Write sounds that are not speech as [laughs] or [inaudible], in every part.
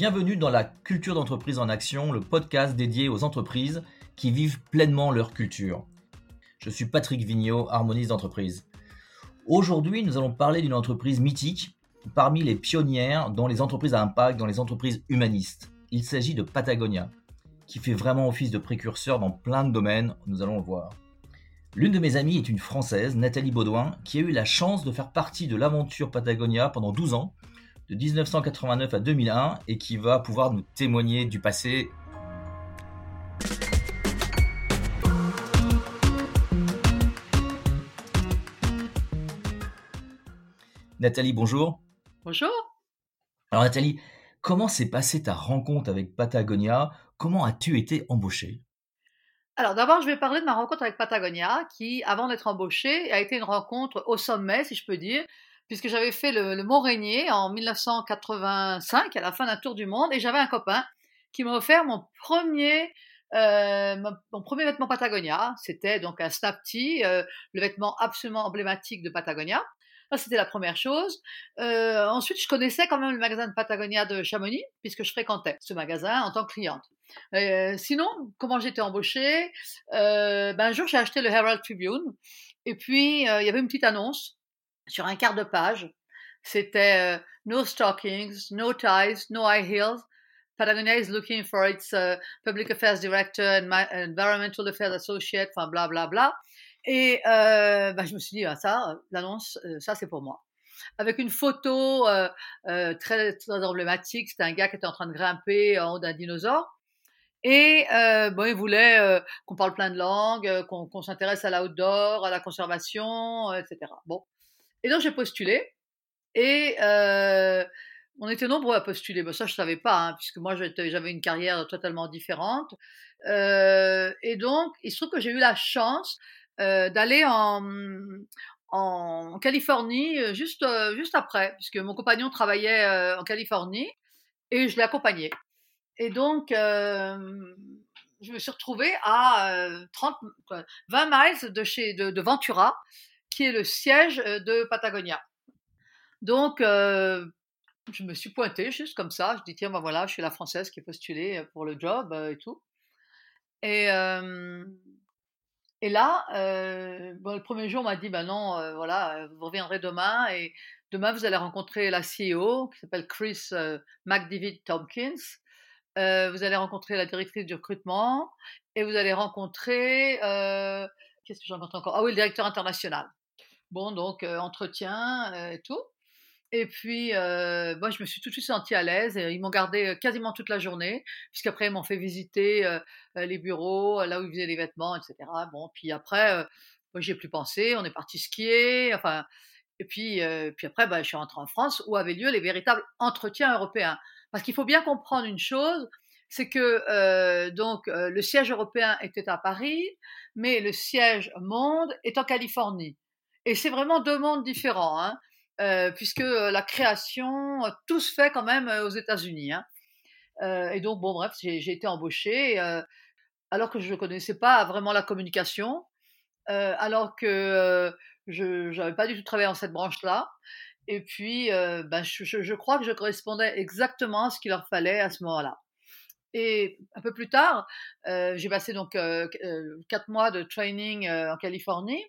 Bienvenue dans la Culture d'entreprise en action, le podcast dédié aux entreprises qui vivent pleinement leur culture. Je suis Patrick Vigneault, harmoniste d'entreprise. Aujourd'hui, nous allons parler d'une entreprise mythique parmi les pionnières dans les entreprises à impact, dans les entreprises humanistes. Il s'agit de Patagonia, qui fait vraiment office de précurseur dans plein de domaines, nous allons le voir. L'une de mes amies est une Française, Nathalie Baudouin, qui a eu la chance de faire partie de l'aventure Patagonia pendant 12 ans de 1989 à 2001 et qui va pouvoir nous témoigner du passé. Nathalie, bonjour. Bonjour. Alors Nathalie, comment s'est passée ta rencontre avec Patagonia? Comment as-tu été embauchée? Alors d'abord, je vais parler de ma rencontre avec Patagonia, qui, avant d'être embauchée, a été une rencontre au sommet, si je peux dire, puisque j'avais fait le, Mont Rainier en 1985, à la fin d'un tour du monde, et j'avais un copain qui m'a offert mon premier, euh, mon premier vêtement Patagonia. C'était donc un Snap Tee, euh, le vêtement absolument emblématique de Patagonia. Ça, c'était la première chose. Euh, ensuite, je connaissais quand même le magasin de Patagonia de Chamonix, puisque je fréquentais ce magasin en tant que cliente. sinon, comment j'étais embauchée? Ben, Un jour, j'ai acheté le Herald Tribune, et puis il y avait une petite annonce sur un quart de page. C'était euh, No stockings, no ties, no high heels. Patagonia is looking for its uh, public affairs director and environmental affairs associate, enfin bla bla bla. Et euh, bah, je me suis dit, ah, ça, l'annonce, euh, ça c'est pour moi. Avec une photo euh, euh, très, emblématique, c'était un gars qui était en train de grimper en haut d'un dinosaure. Et euh, bon, il voulait qu'on parle plein de langues, qu'on s'intéresse à l'outdoor, à la conservation, etc. Bon, et donc j'ai postulé et euh, on était nombreux à postuler. Mais ça, je savais pas, hein, puisque moi, j'avais une carrière totalement différente. Euh, et donc, il se trouve que j'ai eu la chance euh, d'aller en, Californie juste, juste après, puisque mon compagnon travaillait en Californie et je l'ai accompagné. Et donc, je me suis retrouvée à 30, 20 miles de, chez, de Ventura qui est le siège de Patagonia. Donc, je me suis pointée juste comme ça. Je dis, tiens, ben voilà, je suis la Française qui est postulée pour le job et tout. Et, et là, le premier jour, on m'a dit, ben non, voilà, vous reviendrez demain et demain, vous allez rencontrer la CEO qui s'appelle Chris McDavid Tompkins. vous allez rencontrer la directrice du recrutement et vous allez rencontrer, qu'est-ce que j'en encore? Ah oui, le directeur international. Bon, donc entretien et tout. Et puis, moi, je me suis tout de suite sentie à l'aise. Ils m'ont gardé quasiment toute la journée, puisqu'après, ils m'ont fait visiter les bureaux, là où ils faisaient les vêtements, etc. Bon, puis après, moi, j'ai plus pensé. On est parti skier. Enfin, et puis, puis après, bah, je suis rentrée en France, où avaient lieu les véritables entretiens européens. Parce qu'il faut bien comprendre une chose, c'est que donc le siège européen était à Paris, mais le siège monde est en Californie. Et c'est vraiment deux mondes différents, hein, euh, puisque euh, la création, euh, tout se fait quand même aux États-Unis. Hein. et donc, bon, bref, j'ai été embauchée alors que je ne connaissais pas vraiment la communication, alors que je n'avais pas du tout travaillé dans cette branche-là. Et puis, ben, je, je, crois que je correspondais exactement à ce qu'il leur fallait à ce moment-là. Et un peu plus tard, j'ai passé donc quatre mois de training en Californie.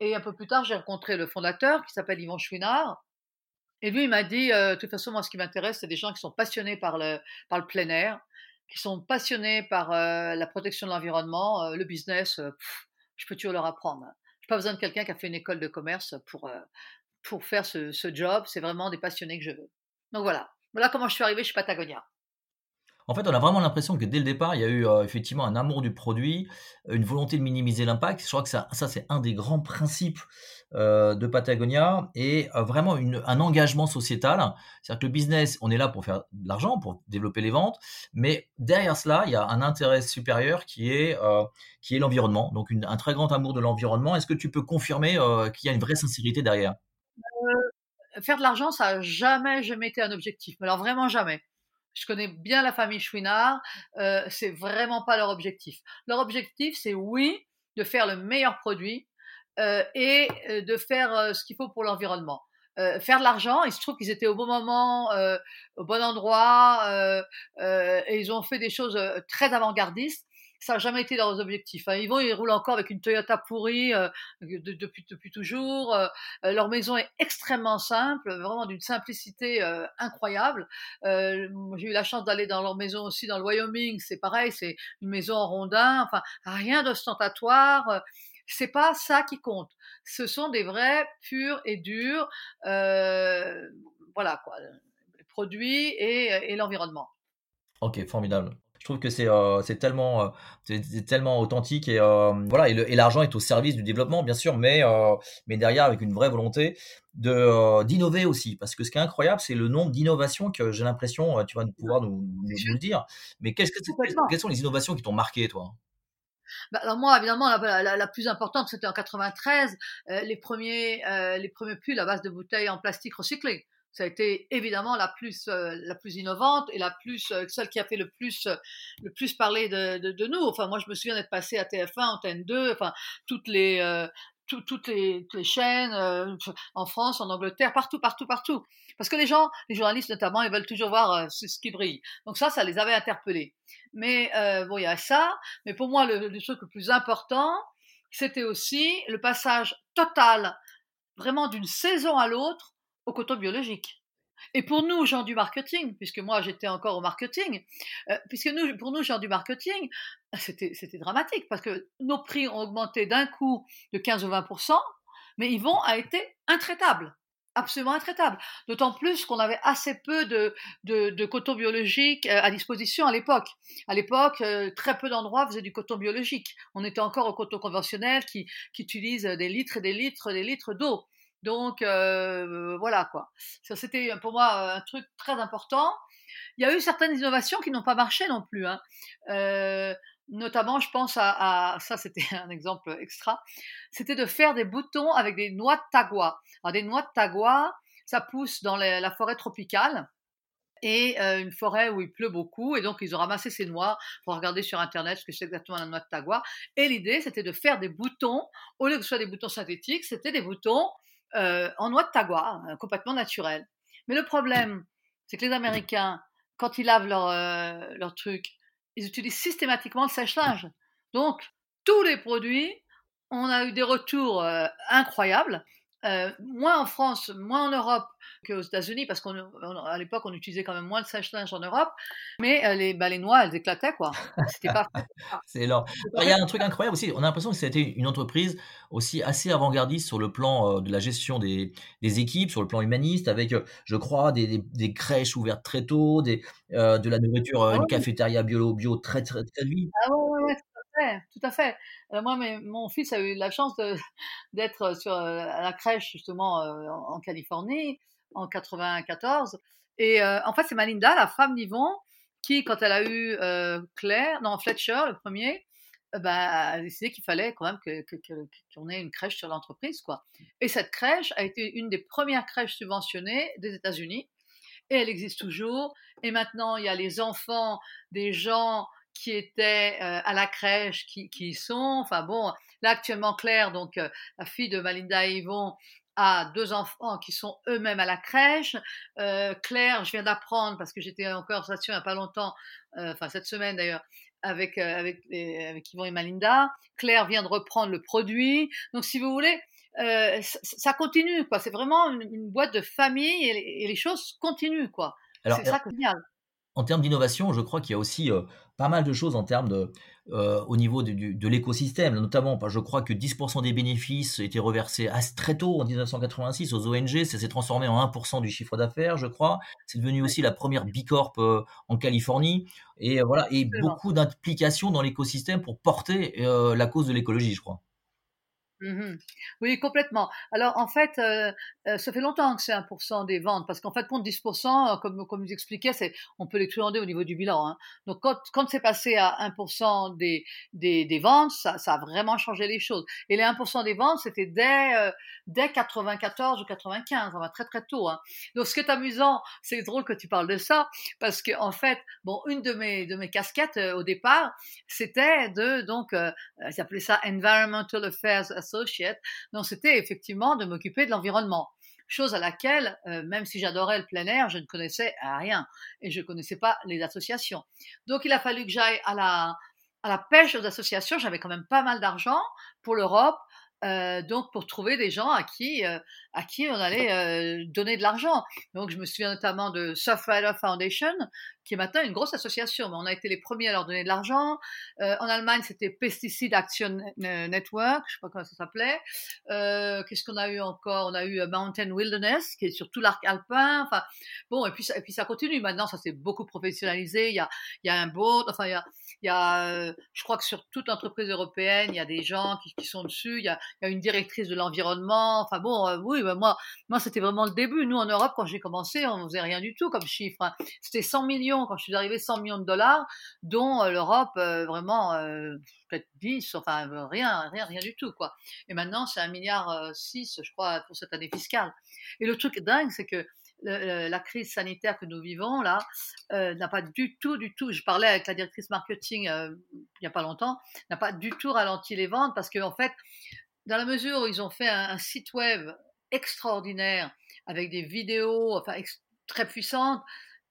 Et un peu plus tard, j'ai rencontré le fondateur qui s'appelle Yvon Chouinard. Et lui, il m'a dit, euh, de toute façon, moi, ce qui m'intéresse, c'est des gens qui sont passionnés par le, plein air, qui sont passionnés par euh, la protection de l'environnement, euh, le business, je peux toujours leur apprendre. Je n'ai pas besoin de quelqu'un qui a fait une école de commerce pour, pour faire ce, job. C'est vraiment des passionnés que je veux. Donc voilà. Voilà comment je suis arrivé chez Patagonia. En fait, on a vraiment l'impression que dès le départ, il y a eu euh, effectivement un amour du produit, une volonté de minimiser l'impact. Je crois que ça, ça c'est un des grands principes euh, de Patagonia et euh, vraiment un engagement sociétal. C'est-à-dire que le business, on est là pour faire de l'argent, pour développer les ventes, mais derrière cela, il y a un intérêt supérieur qui est, est l'environnement. Donc un très grand amour de l'environnement. Est-ce que tu peux confirmer qu'il y a une vraie sincérité derrière? Faire de l'argent, ça n'a jamais, jamais été un objectif. Alors vraiment jamais je connais bien la famille Chouinard, euh, c'est vraiment pas leur objectif. Leur objectif, c'est oui, de faire le meilleur produit euh, et euh, de faire ce qu'il faut pour l'environnement. faire de l'argent. Il se trouve qu'ils étaient au bon moment, au bon endroit, et ils ont fait des choses très avant-gardistes ça n'a jamais été leurs objectifs. Hein. Ils vont, ils roulent encore avec une Toyota pourrie euh, depuis, toujours. Euh, euh, leur maison est extrêmement simple, vraiment d'une simplicité incroyable. J'ai eu la chance d'aller dans leur maison aussi dans le Wyoming. C'est pareil, c'est une maison en rondin. Enfin, rien d'ostentatoire. C'est pas ça qui compte. Ce sont des vrais purs et durs, voilà quoi, produits et, et l'environnement. Ok, formidable. Je trouve que c'est euh, c'est tellement euh, c'est tellement authentique et euh, voilà et l'argent est au service du développement bien sûr, mais mais derrière avec une vraie volonté de d'innover aussi. Parce que ce qui est incroyable c'est le nombre d'innovations que j'ai l'impression tu vas pouvoir nous, nous, le dire. Mais qu'est-ce que quelles sont les innovations qui t'ont marqué toi? Bah, alors moi, évidemment, la, la, plus importante, c'était en 93, les premiers, les premiers pulls à base de bouteilles en plastique recyclé ça a été évidemment la plus euh, la plus innovante et la plus euh, celle qui a fait le plus euh, le plus parler de, de, nous. Enfin moi je me souviens d'être passé à TF1, Antenne 2, enfin toutes les toutes, les, chaînes en France, en Angleterre, partout, partout, partout. Parce que les gens, les journalistes notamment, ils veulent toujours voir ce, qui brille. Donc ça, ça les avait interpellés. Mais bon, il y a ça. Mais pour moi, le truc le plus important, c'était aussi le passage total, vraiment d'une saison à l'autre, coton biologique. Et pour nous, gens du marketing, puisque moi j'étais encore au marketing, euh, puisque nous, pour nous, gens du marketing, c'était, dramatique parce que nos prix ont augmenté d'un coup de 15 ou 20 mais vont a été intraitables, absolument intraitables. D'autant plus qu'on avait assez peu de, de, coton biologique euh, à disposition à l'époque. À l'époque, euh, très peu d'endroits faisaient du coton biologique. On était encore au coton conventionnel qui, qui utilise des litres et des litres et des litres d'eau. Donc euh, voilà quoi. Ça c'était pour moi un truc très important. Il y a eu certaines innovations qui n'ont pas marché non plus. Hein. Euh, notamment, je pense à, ça, c'était [laughs] un exemple extra. C'était de faire des boutons avec des noix de tagua. Alors des noix de tagua, ça pousse dans la forêt tropicale et euh, une forêt où il pleut beaucoup. Et donc, ils ont ramassé ces noix pour regarder sur Internet ce que c'est exactement la noix de tagua. Et l'idée, c'était de faire des boutons, au lieu que ce soit des boutons synthétiques, c'était des boutons euh, en noix de tagua, euh, complètement naturel. Mais le problème, c'est que les Américains, quand ils lavent leur, euh, leur truc, ils utilisent systématiquement le sèche-linge. Donc, tous les produits, on a eu des retours incroyables. Euh, moins en France, moins en Europe qu'aux États-Unis, parce qu'à l'époque, on utilisait quand même moins de sèche-linge en Europe, mais euh, les, bah, les noix, elles éclataient, quoi. C'était pas. [laughs] C'est énorme. Il y a un truc incroyable aussi. On a l'impression que c'était une entreprise aussi assez avant-gardiste sur le plan euh, de la gestion des, des, équipes, sur le plan humaniste, avec, je crois, des, des, crèches ouvertes très tôt, des, de la nourriture, ah une cafétéria bio, bio très, très, très vite. Ah ouais, ouais, tout à fait. Euh, moi, mon fils a eu la chance [laughs] d'être sur euh, à la crèche justement euh, en, Californie en 94. Et en fait, c'est Malinda, la femme d'Yvon, qui, quand elle a eu Claire, non Fletcher, le premier, bah, a décidé qu'il fallait quand même qu'on ait une crèche sur l'entreprise, quoi. Et cette crèche a été une des premières crèches subventionnées des États-Unis, et elle existe toujours. Et maintenant, il y a les enfants des gens qui étaient euh, à la crèche, qui, qui sont. Enfin bon, là actuellement Claire, donc euh, la fille de Malinda et Yvon, a deux enfants qui sont eux-mêmes à la crèche. Euh, Claire, je viens d'apprendre parce que j'étais en conversation il n'y a pas longtemps, enfin cette semaine d'ailleurs, avec, avec, avec Yvon et Malinda. Claire vient de reprendre le produit. Donc si vous voulez, ça, continue quoi. C'est vraiment une, boîte de famille et, les choses continuent quoi. C'est ça qui est génial. En termes d'innovation, je crois qu'il y a aussi pas mal de choses en termes de, euh, au niveau de, de, l'écosystème, notamment, je crois que 10% des bénéfices étaient reversés très tôt, en 1986, aux ONG, ça s'est transformé en 1% du chiffre d'affaires, je crois. C'est devenu aussi la première Bicorp euh, en Californie, et euh, voilà, et beaucoup d'implications dans l'écosystème pour porter la cause de l'écologie, je crois. Mmh oui, complètement. Alors en fait, euh, euh, ça fait longtemps que c'est 1% des ventes, parce qu'en fait, compte 10%, euh, comme, comme vous expliquais, c'est, on peut l'exclure au niveau du bilan. Hein. Donc quand, quand c'est passé à 1% des, des, des ventes, ça, ça, a vraiment changé les choses. Et les 1% des ventes, c'était dès, dès 94 ou 95, on va très très tôt. Hein. Donc ce qui est amusant, c'est drôle que tu parles de ça, parce que en fait, bon, une de mes, de mes casquettes au départ, c'était de, donc, euh, ça Environmental Affairs associate. Donc c'était effectivement de m'occuper de l'environnement. chose à laquelle, même si j'adorais le plein air, je ne connaissais rien et je ne connaissais pas les associations. Donc il a fallu que j'aille à la, pêche aux associations. J'avais quand même pas mal d'argent pour l'Europe. Euh, donc pour trouver des gens à qui euh, à qui on allait euh, donner de l'argent. Donc je me souviens notamment de Surfrider Foundation qui est maintenant une grosse association. On a été les premiers à leur donner de l'argent. Euh, en Allemagne, c'était Pesticide Action Network, je sais pas comment ça s'appelait. Euh, Qu'est-ce qu'on a eu encore? On a eu euh, Mountain Wilderness, qui est sur tout l'arc alpin. Enfin, bon, et puis, ça, continue. Maintenant, ça s'est beaucoup professionnalisé. Il y a, un board, enfin, il y a, euh, je crois que sur toute entreprise européenne, il y a des gens qui, sont dessus. Il y, a, une directrice de l'environnement. Enfin bon, euh, oui, moi, moi c'était vraiment le début. Nous, en Europe, quand j'ai commencé, on ne faisait rien du tout comme chiffre. Hein. C'était 100 millions quand je suis arrivée, 100 millions de dollars, dont euh, l'Europe euh, vraiment euh, peut-être 10, enfin rien, rien, rien du tout quoi. Et maintenant c'est un milliard 6, je crois, pour cette année fiscale. Et le truc dingue, c'est que la crise sanitaire que nous vivons là n'a pas du tout, du tout. Je parlais avec la directrice marketing il n'y a pas longtemps, n'a pas du tout ralenti les ventes parce qu'en en fait, dans la mesure où ils ont fait un, site web extraordinaire avec des vidéos, enfin très puissantes,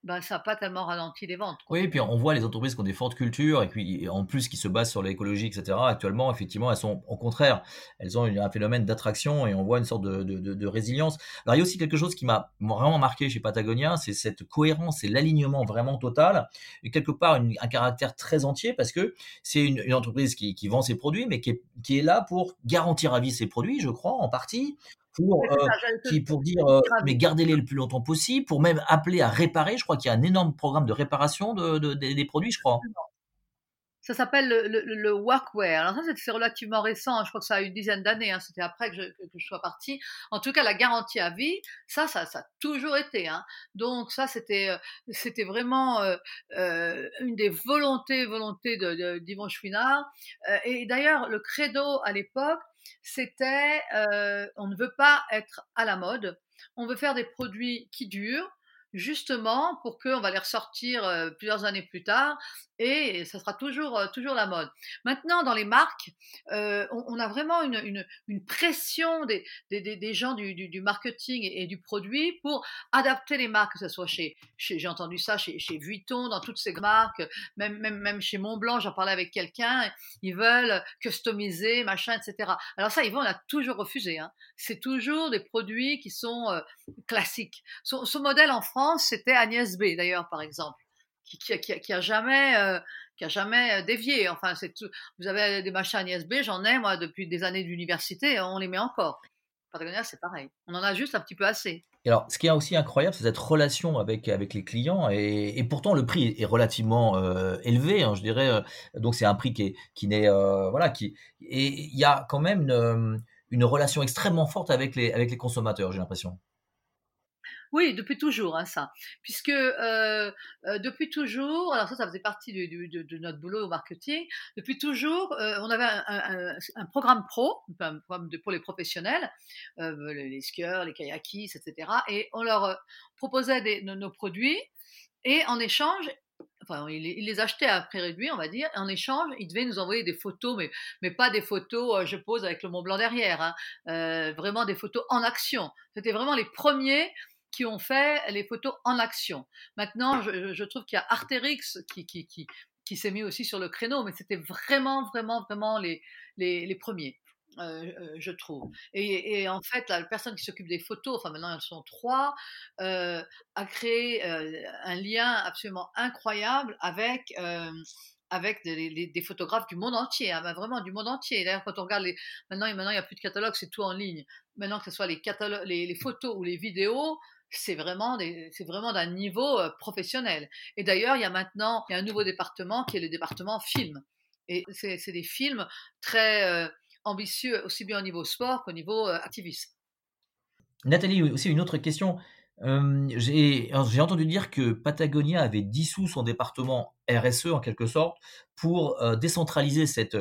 ben, ça n'a pas tellement ralenti les ventes. Oui, et puis on voit les entreprises qui ont des fortes cultures et puis en plus qui se basent sur l'écologie, etc. Actuellement, effectivement, elles sont au contraire, elles ont un phénomène d'attraction et on voit une sorte de, de, résilience. Alors il y a aussi quelque chose qui m'a vraiment marqué chez Patagonia, c'est cette cohérence et l'alignement vraiment total et quelque part un caractère très entier parce que c'est une, une, entreprise qui, qui, vend ses produits mais qui est, qui est là pour garantir à vie ses produits, je crois, en partie, pour, euh, qui, pour dire euh, mais gardez-les le plus longtemps possible, pour même appeler à réparer. Je crois qu'il y a un énorme programme de réparation de, de, des produits, je crois. Ça s'appelle le, le, le, workwear. Alors ça, c'est relativement récent. Je crois que ça a une dizaine d'années. Hein. C'était après que je, que je, sois partie. En tout cas, la garantie à vie, ça, ça, ça a toujours été. Hein. Donc ça, c'était, euh, c'était vraiment euh, euh, une des volontés, volontés de, d'Yvon Chouinard. Euh, et d'ailleurs, le credo à l'époque, c'était euh, on ne veut pas être à la mode, on veut faire des produits qui durent, justement pour qu'on va les ressortir euh, plusieurs années plus tard et ça sera toujours, euh, toujours la mode. Maintenant, dans les marques, euh, on, a vraiment une, pression des, gens du, marketing et, du produit pour adapter les marques, que ce soit chez, j'ai entendu ça chez, chez Vuitton, dans toutes ces marques, même, même, même chez Montblanc, j'en parlais avec quelqu'un, ils veulent customiser, machin, etc. Alors ça, Yvon, on a toujours refusé. Hein. C'est toujours des produits qui sont euh, classiques. Son modèle en France, c'était Agnès B, d'ailleurs, par exemple qui, qui, a jamais euh, qui a jamais euh, dévié. Enfin. Vous avez des machins ISB, j'en ai moi depuis des années d'université, on les met encore. Patagonia, c'est pareil. On en a juste un petit peu assez. Alors, ce qui est aussi incroyable, c'est cette relation avec, les clients. Et, pourtant, le prix est, relativement euh, élevé, hein, je dirais. Donc, c'est un prix qui, est, qui n'est. Voilà. Qui, et il y a quand même une, relation extrêmement forte avec les consommateurs, j'ai l'impression. Oui, depuis toujours, hein, ça. Puisque euh, euh, depuis toujours, alors ça, ça faisait partie de, notre boulot au marketing, depuis toujours, euh, on avait un, programme pro, un programme pour les professionnels, les, skieurs, les kayakistes, etc. Et on leur proposait nos, produits, et en échange, enfin, ils, les achetaient à prix réduit, on va dire, en échange, ils devaient nous envoyer des photos, mais, mais pas des photos, je pose avec le Mont Blanc derrière, hein, vraiment des photos en action. C'était vraiment les premiers qui ont fait les photos en action. Maintenant, je, trouve qu'il y a Arterix qui, s'est mis aussi sur le créneau, mais c'était vraiment, vraiment, vraiment les, premiers. Euh, je trouve. Et, en fait, la personne qui s'occupe des photos, enfin maintenant elles sont trois, euh, a créé euh, un lien absolument incroyable avec euh, des, photographes du monde entier, hein, vraiment du monde entier. D'ailleurs, quand on regarde les, maintenant, il n'y a plus de catalogue, c'est tout en ligne. Maintenant que ce soit les photos ou les vidéos, c'est vraiment d'un niveau euh, professionnel. Et d'ailleurs, il y a maintenant un nouveau département qui est le département film. Et c'est des films très euh, ambitieux, aussi bien au niveau sport qu'au niveau euh, activisme. Nathalie, aussi une autre question. J'ai entendu dire que Patagonia avait dissous son département RSE en quelque sorte pour euh, décentraliser cette,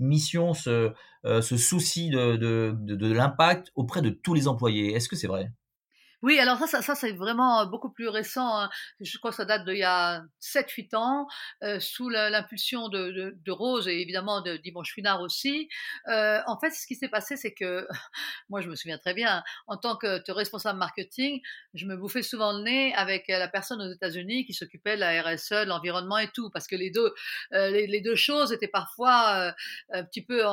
mission, ce, souci de l'impact auprès de tous les employés. Est-ce que c'est vrai? Oui, alors ça, ça, ça c'est vraiment beaucoup plus récent. Hein. Je crois que ça date d'il y a 7-8 ans, euh, sous l'impulsion de, Rose et évidemment de Dimanche Finard aussi. Euh, en fait, ce qui s'est passé, c'est que, [laughs] moi je me souviens très bien, en tant que responsable marketing, je me bouffais souvent le nez avec la personne aux États-Unis qui s'occupait de la RSE, de l'environnement et tout, parce que les deux, euh, les, deux choses étaient parfois euh, un petit peu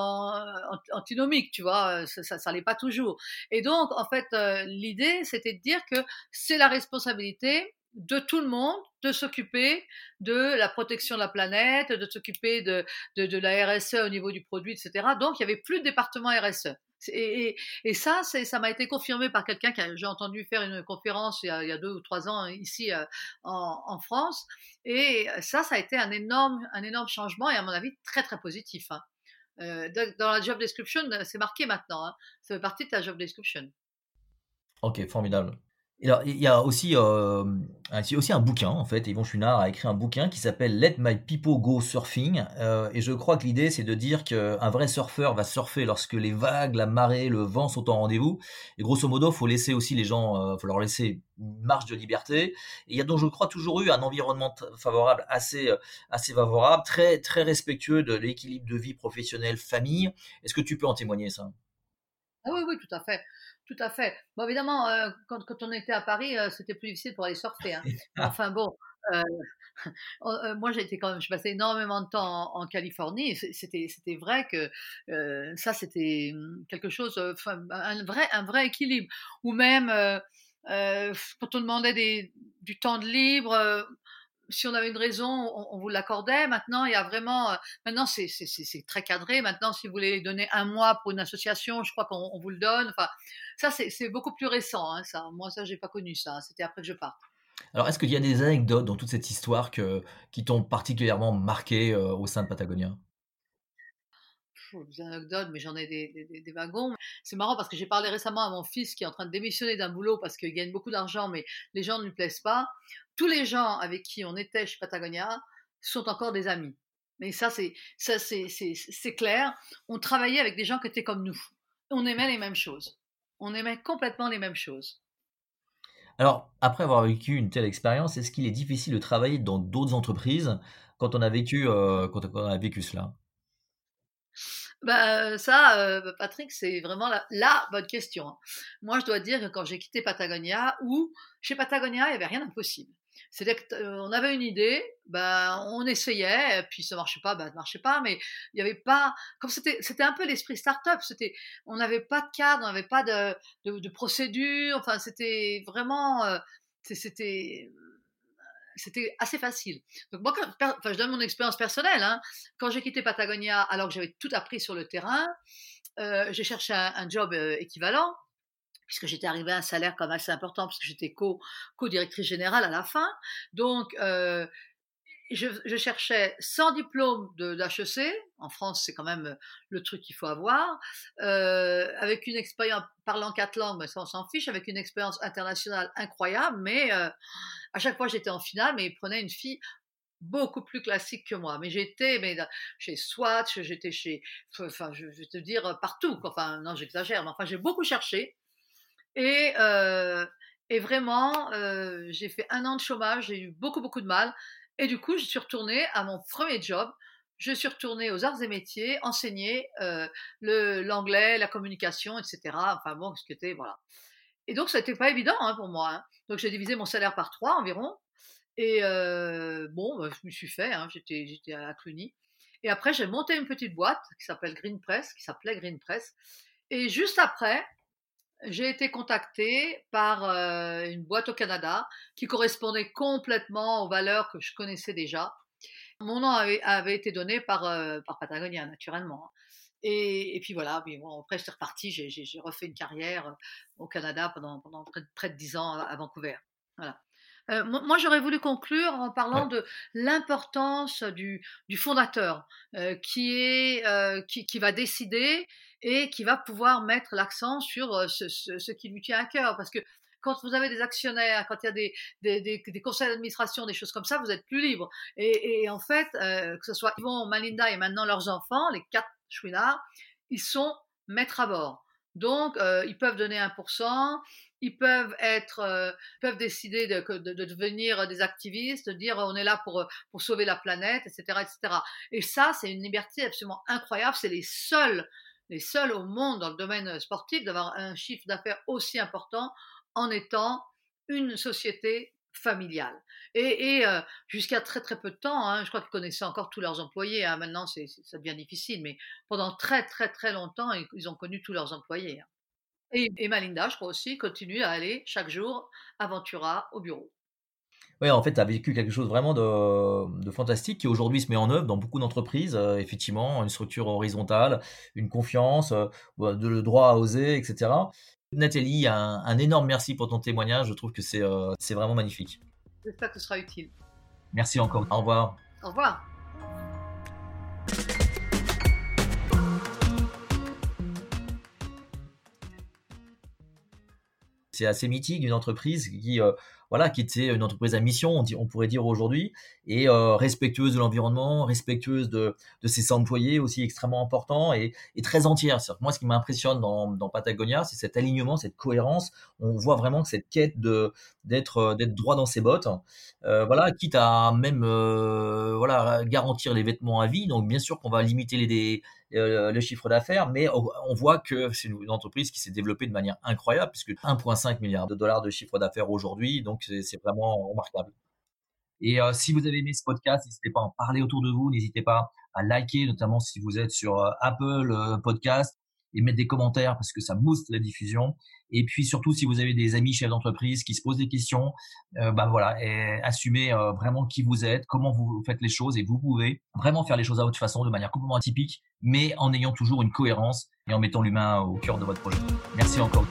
antinomiques, tu vois, ça, ça, ça pas toujours. Et donc, en fait, euh, l'idée, c'était dire que c'est la responsabilité de tout le monde de s'occuper de la protection de la planète, de s'occuper de, de, la RSE au niveau du produit, etc. Donc, il n'y avait plus de département RSE. Et, ça, ça m'a été confirmé par quelqu'un que j'ai entendu faire une conférence il y, a, deux ou trois ans ici euh, en, en, France. Et ça, ça a été un énorme, un énorme changement et à mon avis très très positif. Hein. Euh, dans la job description, c'est marqué maintenant. Hein. Ça fait partie de ta job description. Ok, formidable. Il y a aussi, euh, aussi un bouquin, en fait. Yvon Chunard a écrit un bouquin qui s'appelle Let My People Go Surfing. Euh, et je crois que l'idée, c'est de dire qu'un vrai surfeur va surfer lorsque les vagues, la marée, le vent sont en rendez-vous. Et grosso modo, faut laisser aussi les gens, euh, faut leur laisser une marge de liberté. Et il y a donc, je crois, toujours eu un environnement favorable, assez, assez favorable, très, très respectueux de l'équilibre de vie professionnelle, famille. Est-ce que tu peux en témoigner, ça? Ah oui, oui, tout à fait. Tout à fait. Bon, évidemment, euh, quand, quand, on était à Paris, euh, c'était plus difficile pour aller surfer. Hein. [laughs] Enfin bon, euh, [laughs] moi j'ai été quand même, je passais énormément de temps en, Californie. C'était, c'était vrai que ça, c'était hum, quelque chose, un vrai, un vrai équilibre. Ou même quand on demandait des, du temps de libre si on avait une raison, on, vous l'accordait. Maintenant, il y a vraiment, euh, maintenant c'est très cadré. Maintenant, si vous voulez donner un mois pour une association, je crois qu'on vous le donne. Enfin, ça c'est beaucoup plus récent. Hein, ça, moi ça j'ai pas connu ça. C'était après que je parte. Alors, est-ce qu'il y a des anecdotes dans toute cette histoire qui t'ont particulièrement marqué euh, au sein de Patagonia? Des anecdotes, mais j'en ai des, des, wagons. C'est marrant parce que j'ai parlé récemment à mon fils qui est en train de démissionner d'un boulot parce qu'il gagne beaucoup d'argent, mais les gens ne lui plaisent pas tous les gens avec qui on était chez Patagonia sont encore des amis. Mais ça, c'est, ça, c'est, c'est, clair. On travaillait avec des gens qui étaient comme nous. On aimait les mêmes choses. On aimait complètement les mêmes choses. Alors, après avoir vécu une telle expérience, est-ce qu'il est difficile de travailler dans d'autres entreprises quand on a vécu, euh, quand on a vécu cela? Bah, ça, euh, Patrick, c'est vraiment la, bonne question. Hein. Moi, je dois dire que quand j'ai quitté Patagonia, ou chez Patagonia, il n'y avait rien d'impossible. C'est-à-dire qu'on avait une idée, ben, on essayait, puis ça marchait pas, ben, ça marchait pas, mais il n'y avait pas, comme c'était, c'était un peu l'esprit start-up, c'était, on n'avait pas de cadre, on n'avait pas de, de, procédure, enfin, c'était vraiment, euh, c'était, c'était assez facile. Donc moi, enfin, je donne mon expérience personnelle. Hein. Quand j'ai quitté Patagonia, alors que j'avais tout appris sur le terrain, euh, j'ai cherché un, job euh, équivalent puisque j'étais arrivée à un salaire comme assez important, parce que j'étais co-directrice générale à la fin. Donc, euh, je, cherchais sans diplôme d'HEC, en France c'est quand même euh, le truc qu'il faut avoir, euh, avec une expérience, parlant quatre langues, mais ça on s'en fiche, avec une expérience internationale incroyable, mais à chaque fois j'étais en finale, mais ils prenaient une fille beaucoup plus classique que moi. Mais j'étais chez Swatch, j'étais chez, enfin je, vais te dire partout, enfin non j'exagère, mais enfin j'ai beaucoup cherché, et, euh, vraiment, euh, j'ai fait un an de chômage, j'ai eu beaucoup, beaucoup de mal. Et du coup, je suis retournée à mon premier job. Je suis retournée aux arts et métiers, enseigner euh, l'anglais, la communication, etc. Enfin bon, ce qui était, voilà. Et donc, ça n'était pas évident hein, pour moi. Hein. Donc, j'ai divisé mon salaire par trois environ. Et euh, bon, bah, je me suis fait, hein, j'étais à Cluny. Et après, j'ai monté une petite boîte qui s'appelle Green Press, qui s'appelait Green Press. Et juste après, j'ai été contactée par euh, une boîte au Canada qui correspondait complètement aux valeurs que je connaissais déjà. Mon nom avait, avait été donné par, euh, par Patagonia, naturellement. Hein. Et, et, puis voilà, puis bon, après j'étais reparti, j'ai refait une carrière euh, au Canada pendant, pendant près, près de dix ans à Vancouver. Voilà. Euh, moi, j'aurais voulu conclure en parlant de l'importance du, du, fondateur qui, est, qui, qui, va décider et qui va pouvoir mettre l'accent sur euh, ce, qui lui tient à cœur. Parce que quand vous avez des actionnaires, quand il y a des, des, conseils d'administration, des choses comme ça, vous êtes plus libre. Et, en fait, euh, que ce soit Yvon, Malinda et maintenant leurs enfants, les quatre chouinards, ils sont maîtres à bord. Donc, ils peuvent donner 1%, ils peuvent être, peuvent décider de, de, devenir des activistes, de dire on est là pour, pour sauver la planète, etc., etc. Et ça, c'est une liberté absolument incroyable. C'est les seuls, les seuls au monde dans le domaine sportif d'avoir un chiffre d'affaires aussi important en étant une société familiale. Et, jusqu'à très très peu de temps, hein, je crois qu'ils connaissaient encore tous leurs employés. Hein. maintenant, c'est, ça devient difficile, mais pendant très très très longtemps, ils, ont connu tous leurs employés. Hein. Et, Malinda, je crois aussi, continue à aller chaque jour à au bureau. Oui, en fait, tu as vécu quelque chose vraiment de, fantastique qui aujourd'hui se met en œuvre dans beaucoup d'entreprises. effectivement, une structure horizontale, une confiance, de, le droit à oser, etc. Nathalie, un, un, énorme merci pour ton témoignage. Je trouve que c'est c'est vraiment magnifique. J'espère que ce sera utile. Merci encore. Au revoir. Au revoir. C'est assez mythique d'une entreprise qui voilà, qui était une entreprise à mission, on, pourrait dire aujourd'hui, et euh, respectueuse de l'environnement, respectueuse de, ses employés aussi extrêmement important et, très entière. Moi, ce qui m'impressionne dans, dans Patagonia, c'est cet alignement, cette cohérence. On voit vraiment que cette quête de d'être euh, d'être droit dans ses bottes, euh, voilà, quitte à même voilà garantir les vêtements à vie. Donc bien sûr qu'on va limiter les, euh, le chiffre d'affaires, mais on, voit que c'est une entreprise qui s'est développée de manière incroyable, puisque 1,5 milliard de dollars de chiffre d'affaires aujourd'hui, donc c'est vraiment remarquable. Et euh, si vous avez aimé ce podcast, n'hésitez pas à en parler autour de vous, n'hésitez pas à liker, notamment si vous êtes sur euh, Apple Podcast, et mettre des commentaires parce que ça booste la diffusion. Et puis surtout, si vous avez des amis chefs d'entreprise qui se posent des questions, euh, bah voilà, et assumez euh, vraiment qui vous êtes, comment vous faites les choses, et vous pouvez vraiment faire les choses à votre façon, de manière complètement atypique, mais en ayant toujours une cohérence et en mettant l'humain au cœur de votre projet. Merci encore.